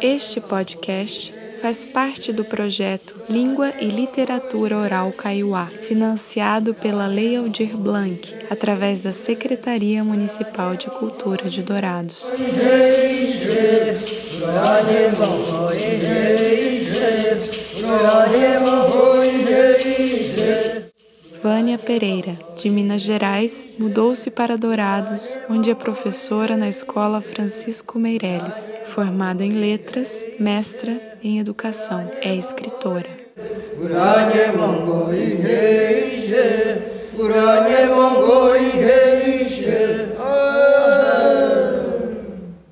Este podcast faz parte do projeto Língua e Literatura Oral Kaiowá, financiado pela Lei Aldir Blanc, através da Secretaria Municipal de Cultura de Dourados. Vânia Pereira, de Minas Gerais, mudou-se para Dourados, onde é professora na Escola Francisco Meireles. Formada em letras, mestra em educação, é escritora.